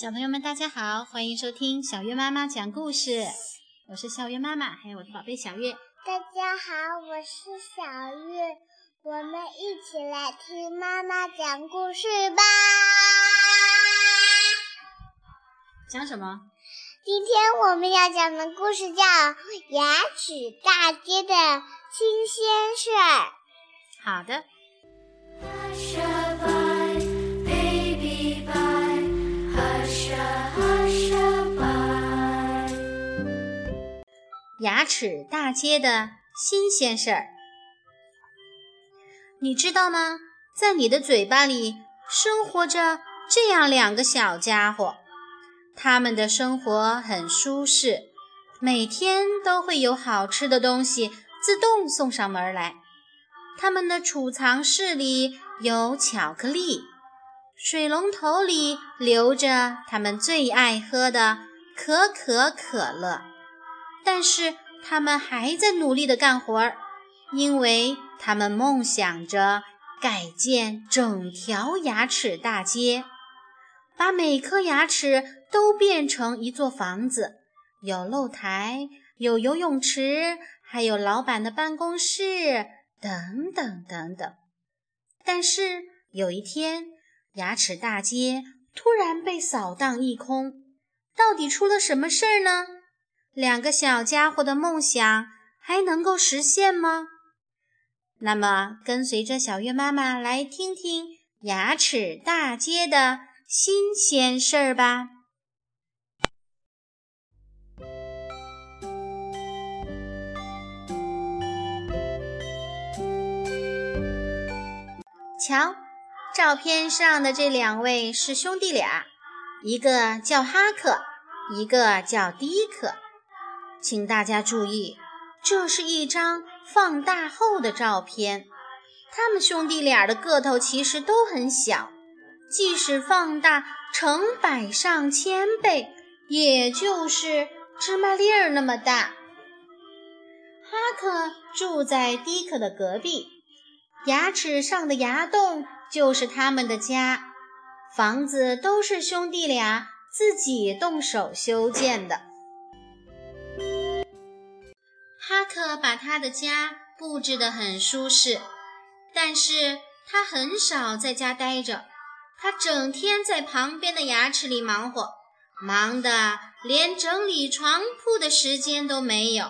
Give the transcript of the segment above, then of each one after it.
小朋友们，大家好，欢迎收听小月妈妈讲故事。我是小月妈妈，还有我的宝贝小月。大家好，我是小月，我们一起来听妈妈讲故事吧。讲什么？今天我们要讲的故事叫《牙齿大街的新鲜事儿》。好的。牙齿大街的新鲜事儿，你知道吗？在你的嘴巴里生活着这样两个小家伙，他们的生活很舒适，每天都会有好吃的东西自动送上门来。他们的储藏室里有巧克力，水龙头里流着他们最爱喝的可可可乐。但是他们还在努力地干活儿，因为他们梦想着改建整条牙齿大街，把每颗牙齿都变成一座房子，有露台，有游泳池，还有老板的办公室，等等等等。但是有一天，牙齿大街突然被扫荡一空，到底出了什么事儿呢？两个小家伙的梦想还能够实现吗？那么，跟随着小月妈妈来听听牙齿大街的新鲜事儿吧。瞧，照片上的这两位是兄弟俩，一个叫哈克，一个叫迪克。请大家注意，这是一张放大后的照片。他们兄弟俩的个头其实都很小，即使放大成百上千倍，也就是芝麻粒儿那么大。哈克住在迪克的隔壁，牙齿上的牙洞就是他们的家。房子都是兄弟俩自己动手修建的。哈克把他的家布置得很舒适，但是他很少在家待着，他整天在旁边的牙齿里忙活，忙得连整理床铺的时间都没有。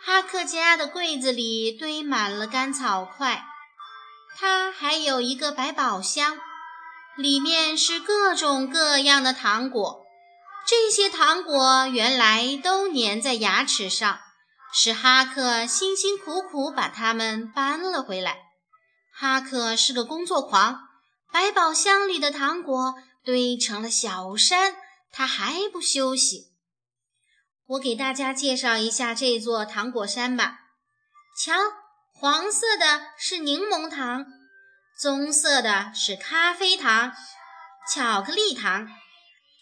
哈克家的柜子里堆满了干草块，他还有一个百宝箱，里面是各种各样的糖果。这些糖果原来都粘在牙齿上，是哈克辛辛苦苦把它们搬了回来。哈克是个工作狂，百宝箱里的糖果堆成了小山，他还不休息。我给大家介绍一下这座糖果山吧。瞧，黄色的是柠檬糖，棕色的是咖啡糖，巧克力糖。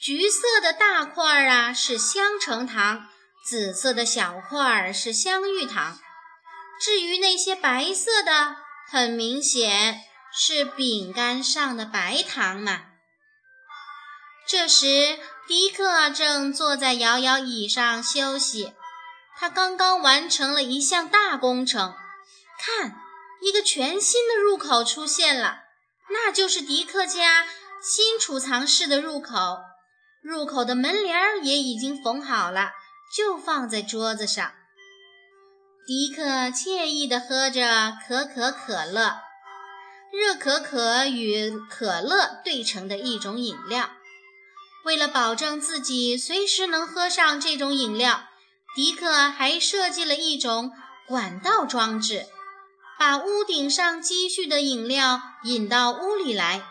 橘色的大块儿啊是香橙糖，紫色的小块儿是香芋糖。至于那些白色的，很明显是饼干上的白糖嘛。这时，迪克正坐在摇摇椅上休息，他刚刚完成了一项大工程。看，一个全新的入口出现了，那就是迪克家新储藏室的入口。入口的门帘儿也已经缝好了，就放在桌子上。迪克惬意地喝着可可可乐，热可可与可乐兑成的一种饮料。为了保证自己随时能喝上这种饮料，迪克还设计了一种管道装置，把屋顶上积蓄的饮料引到屋里来。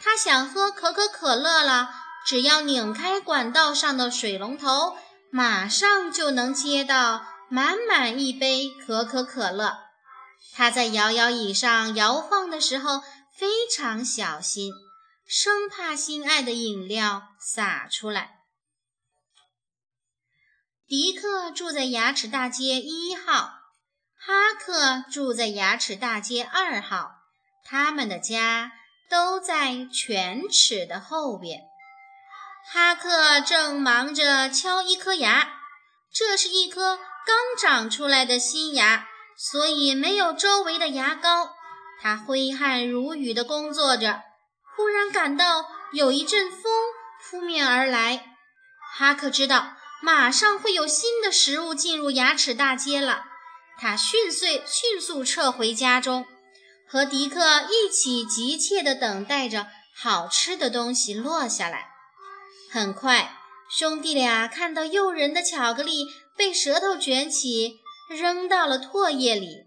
他想喝可可可乐了。只要拧开管道上的水龙头，马上就能接到满满一杯可可可乐。他在摇摇椅上摇晃的时候非常小心，生怕心爱的饮料洒出来。迪克住在牙齿大街一号，哈克住在牙齿大街二号，他们的家。都在犬齿的后边。哈克正忙着敲一颗牙，这是一颗刚长出来的新牙，所以没有周围的牙膏。他挥汗如雨地工作着，忽然感到有一阵风扑面而来。哈克知道马上会有新的食物进入牙齿大街了。他迅速迅速撤回家中，和迪克一起急切地等待着好吃的东西落下来。很快，兄弟俩看到诱人的巧克力被舌头卷起，扔到了唾液里。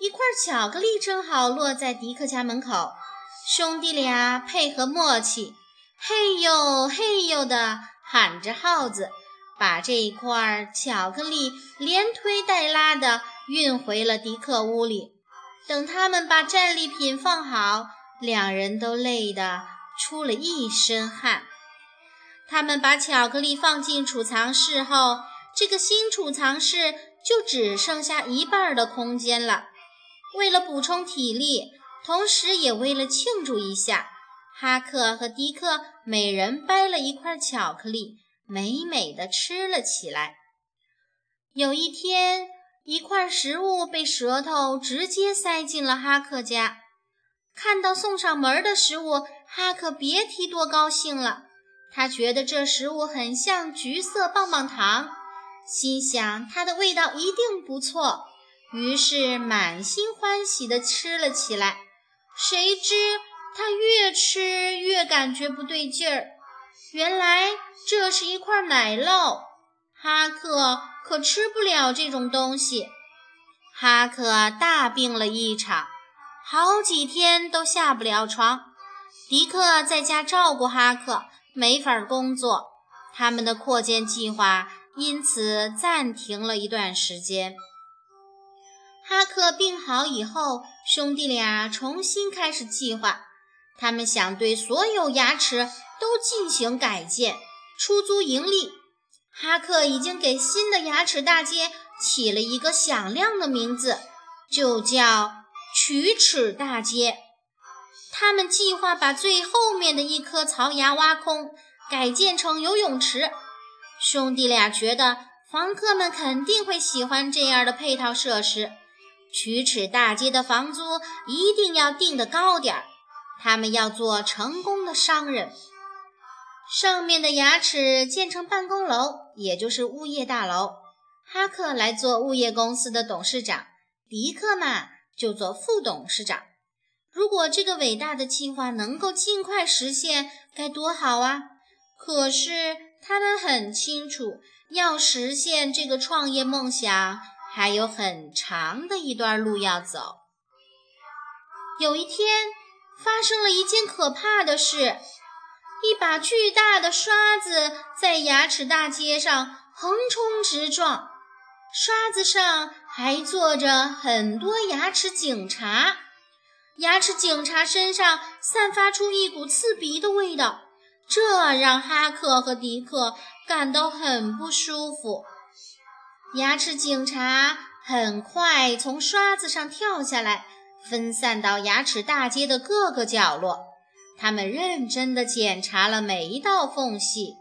一块巧克力正好落在迪克家门口，兄弟俩配合默契，嘿呦嘿呦地喊着号子。把这一块巧克力连推带拉地运回了迪克屋里。等他们把战利品放好，两人都累得出了一身汗。他们把巧克力放进储藏室后，这个新储藏室就只剩下一半的空间了。为了补充体力，同时也为了庆祝一下，哈克和迪克每人掰了一块巧克力。美美的吃了起来。有一天，一块食物被舌头直接塞进了哈克家。看到送上门的食物，哈克别提多高兴了。他觉得这食物很像橘色棒棒糖，心想它的味道一定不错，于是满心欢喜地吃了起来。谁知他越吃越感觉不对劲儿。原来这是一块奶酪，哈克可吃不了这种东西。哈克大病了一场，好几天都下不了床。迪克在家照顾哈克，没法工作，他们的扩建计划因此暂停了一段时间。哈克病好以后，兄弟俩重新开始计划，他们想对所有牙齿。都进行改建，出租盈利。哈克已经给新的牙齿大街起了一个响亮的名字，就叫龋齿大街。他们计划把最后面的一颗槽牙挖空，改建成游泳池。兄弟俩觉得房客们肯定会喜欢这样的配套设施。龋齿大街的房租一定要定得高点儿，他们要做成功的商人。上面的牙齿建成办公楼，也就是物业大楼。哈克来做物业公司的董事长，迪克嘛就做副董事长。如果这个伟大的计划能够尽快实现，该多好啊！可是他们很清楚，要实现这个创业梦想，还有很长的一段路要走。有一天，发生了一件可怕的事。一把巨大的刷子在牙齿大街上横冲直撞，刷子上还坐着很多牙齿警察。牙齿警察身上散发出一股刺鼻的味道，这让哈克和迪克感到很不舒服。牙齿警察很快从刷子上跳下来，分散到牙齿大街的各个角落。他们认真地检查了每一道缝隙，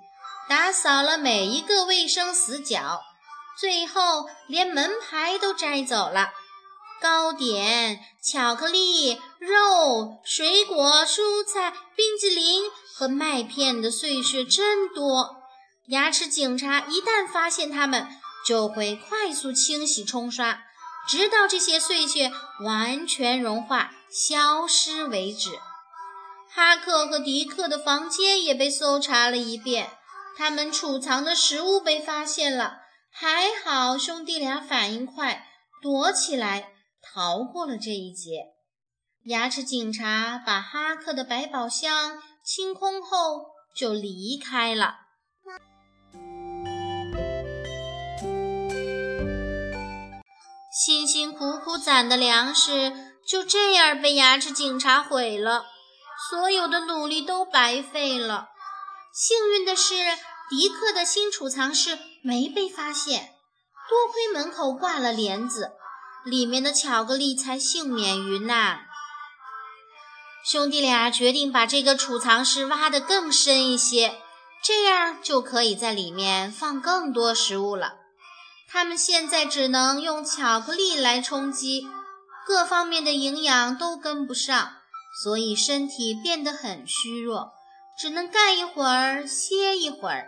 打扫了每一个卫生死角，最后连门牌都摘走了。糕点、巧克力、肉、水果、蔬菜、冰激凌和麦片的碎屑真多。牙齿警察一旦发现它们，就会快速清洗冲刷，直到这些碎屑完全融化消失为止。哈克和迪克的房间也被搜查了一遍，他们储藏的食物被发现了。还好兄弟俩反应快，躲起来逃过了这一劫。牙齿警察把哈克的百宝箱清空后就离开了。辛辛苦苦攒的粮食就这样被牙齿警察毁了。所有的努力都白费了。幸运的是，迪克的新储藏室没被发现，多亏门口挂了帘子，里面的巧克力才幸免于难。兄弟俩决定把这个储藏室挖得更深一些，这样就可以在里面放更多食物了。他们现在只能用巧克力来充饥，各方面的营养都跟不上，所以身体变得很虚弱，只能干一会儿歇一会儿。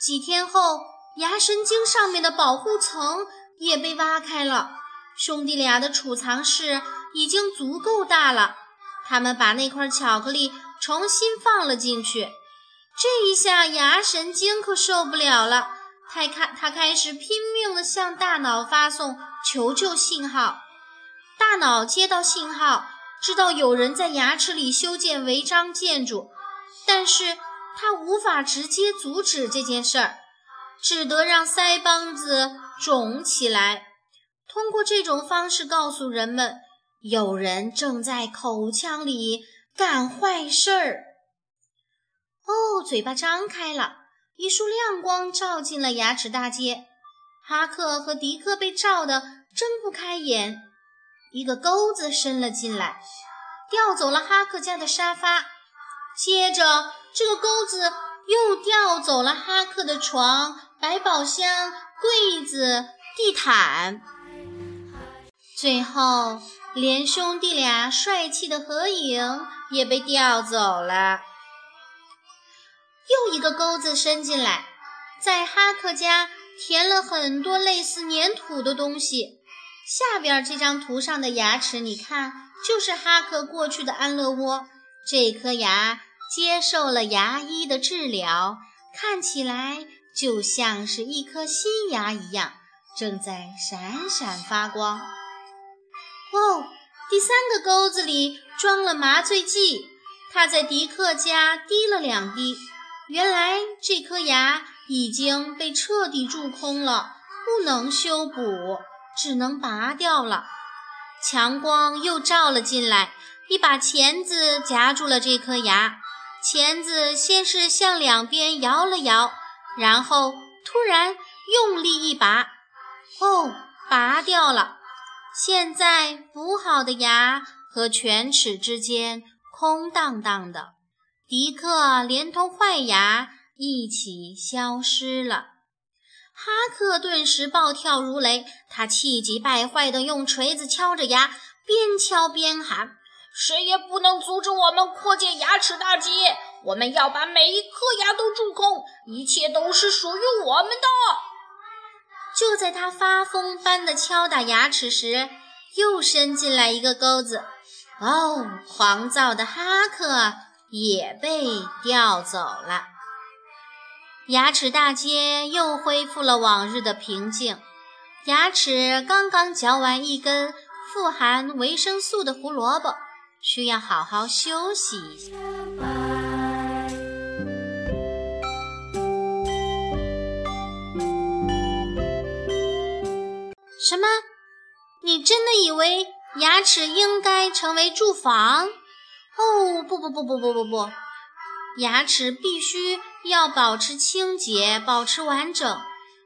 几天后，牙神经上面的保护层也被挖开了，兄弟俩的储藏室已经足够大了。他们把那块巧克力重新放了进去，这一下牙神经可受不了了，他开他开始拼命地向大脑发送求救信号。大脑接到信号，知道有人在牙齿里修建违章建筑，但是他无法直接阻止这件事儿，只得让腮帮子肿起来，通过这种方式告诉人们。有人正在口腔里干坏事儿。哦，嘴巴张开了，一束亮光照进了牙齿大街。哈克和迪克被照得睁不开眼。一个钩子伸了进来，调走了哈克家的沙发。接着，这个钩子又调走了哈克的床、百宝箱、柜子、地毯。最后。连兄弟俩帅气的合影也被调走了。又一个钩子伸进来，在哈克家填了很多类似粘土的东西。下边这张图上的牙齿，你看，就是哈克过去的安乐窝。这颗牙接受了牙医的治疗，看起来就像是一颗新牙一样，正在闪闪发光。哦，第三个钩子里装了麻醉剂，他在迪克家滴了两滴。原来这颗牙已经被彻底蛀空了，不能修补，只能拔掉了。强光又照了进来，一把钳子夹住了这颗牙。钳子先是向两边摇了摇，然后突然用力一拔，哦，拔掉了。现在补好的牙和犬齿之间空荡荡的，迪克连同坏牙一起消失了。哈克顿时暴跳如雷，他气急败坏地用锤子敲着牙，边敲边喊：“谁也不能阻止我们扩建牙齿大街！我们要把每一颗牙都蛀空，一切都是属于我们的！”就在他发疯般的敲打牙齿时，又伸进来一个钩子。哦，狂躁的哈克也被调走了。牙齿大街又恢复了往日的平静。牙齿刚刚嚼完一根富含维生素的胡萝卜，需要好好休息一下。什么？你真的以为牙齿应该成为住房？哦，不不不不不不不，牙齿必须要保持清洁，保持完整。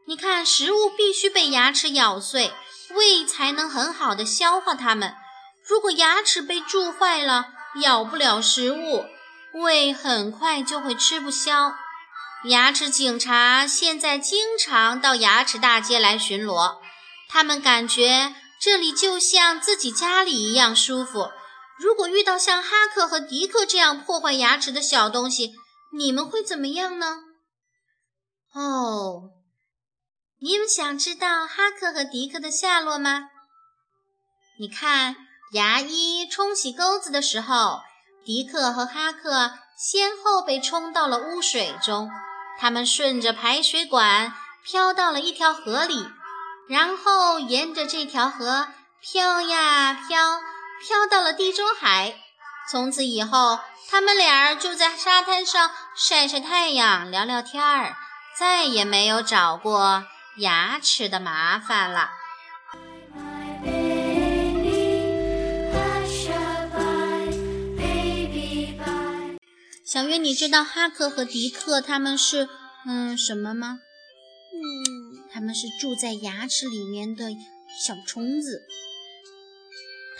你看，食物必须被牙齿咬碎，胃才能很好的消化它们。如果牙齿被蛀坏了，咬不了食物，胃很快就会吃不消。牙齿警察现在经常到牙齿大街来巡逻。他们感觉这里就像自己家里一样舒服。如果遇到像哈克和迪克这样破坏牙齿的小东西，你们会怎么样呢？哦，你们想知道哈克和迪克的下落吗？你看，牙医冲洗钩子的时候，迪克和哈克先后被冲到了污水中。他们顺着排水管飘到了一条河里。然后沿着这条河飘呀飘，飘到了地中海。从此以后，他们俩就在沙滩上晒晒太阳、聊聊天儿，再也没有找过牙齿的麻烦了。小月，你知道哈克和迪克他们是嗯什么吗？他们是住在牙齿里面的小虫子，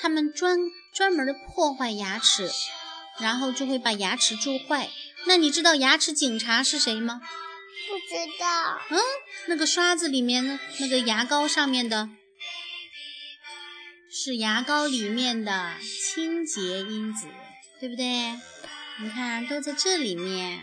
他们专专门的破坏牙齿，然后就会把牙齿蛀坏。那你知道牙齿警察是谁吗？不知道。嗯，那个刷子里面呢，那个牙膏上面的，是牙膏里面的清洁因子，对不对？你看，都在这里面。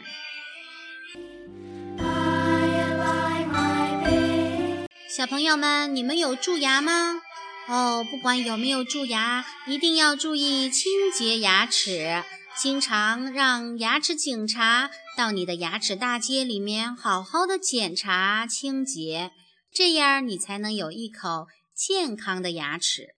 小朋友们，你们有蛀牙吗？哦，不管有没有蛀牙，一定要注意清洁牙齿。经常让牙齿警察到你的牙齿大街里面好好的检查清洁，这样你才能有一口健康的牙齿。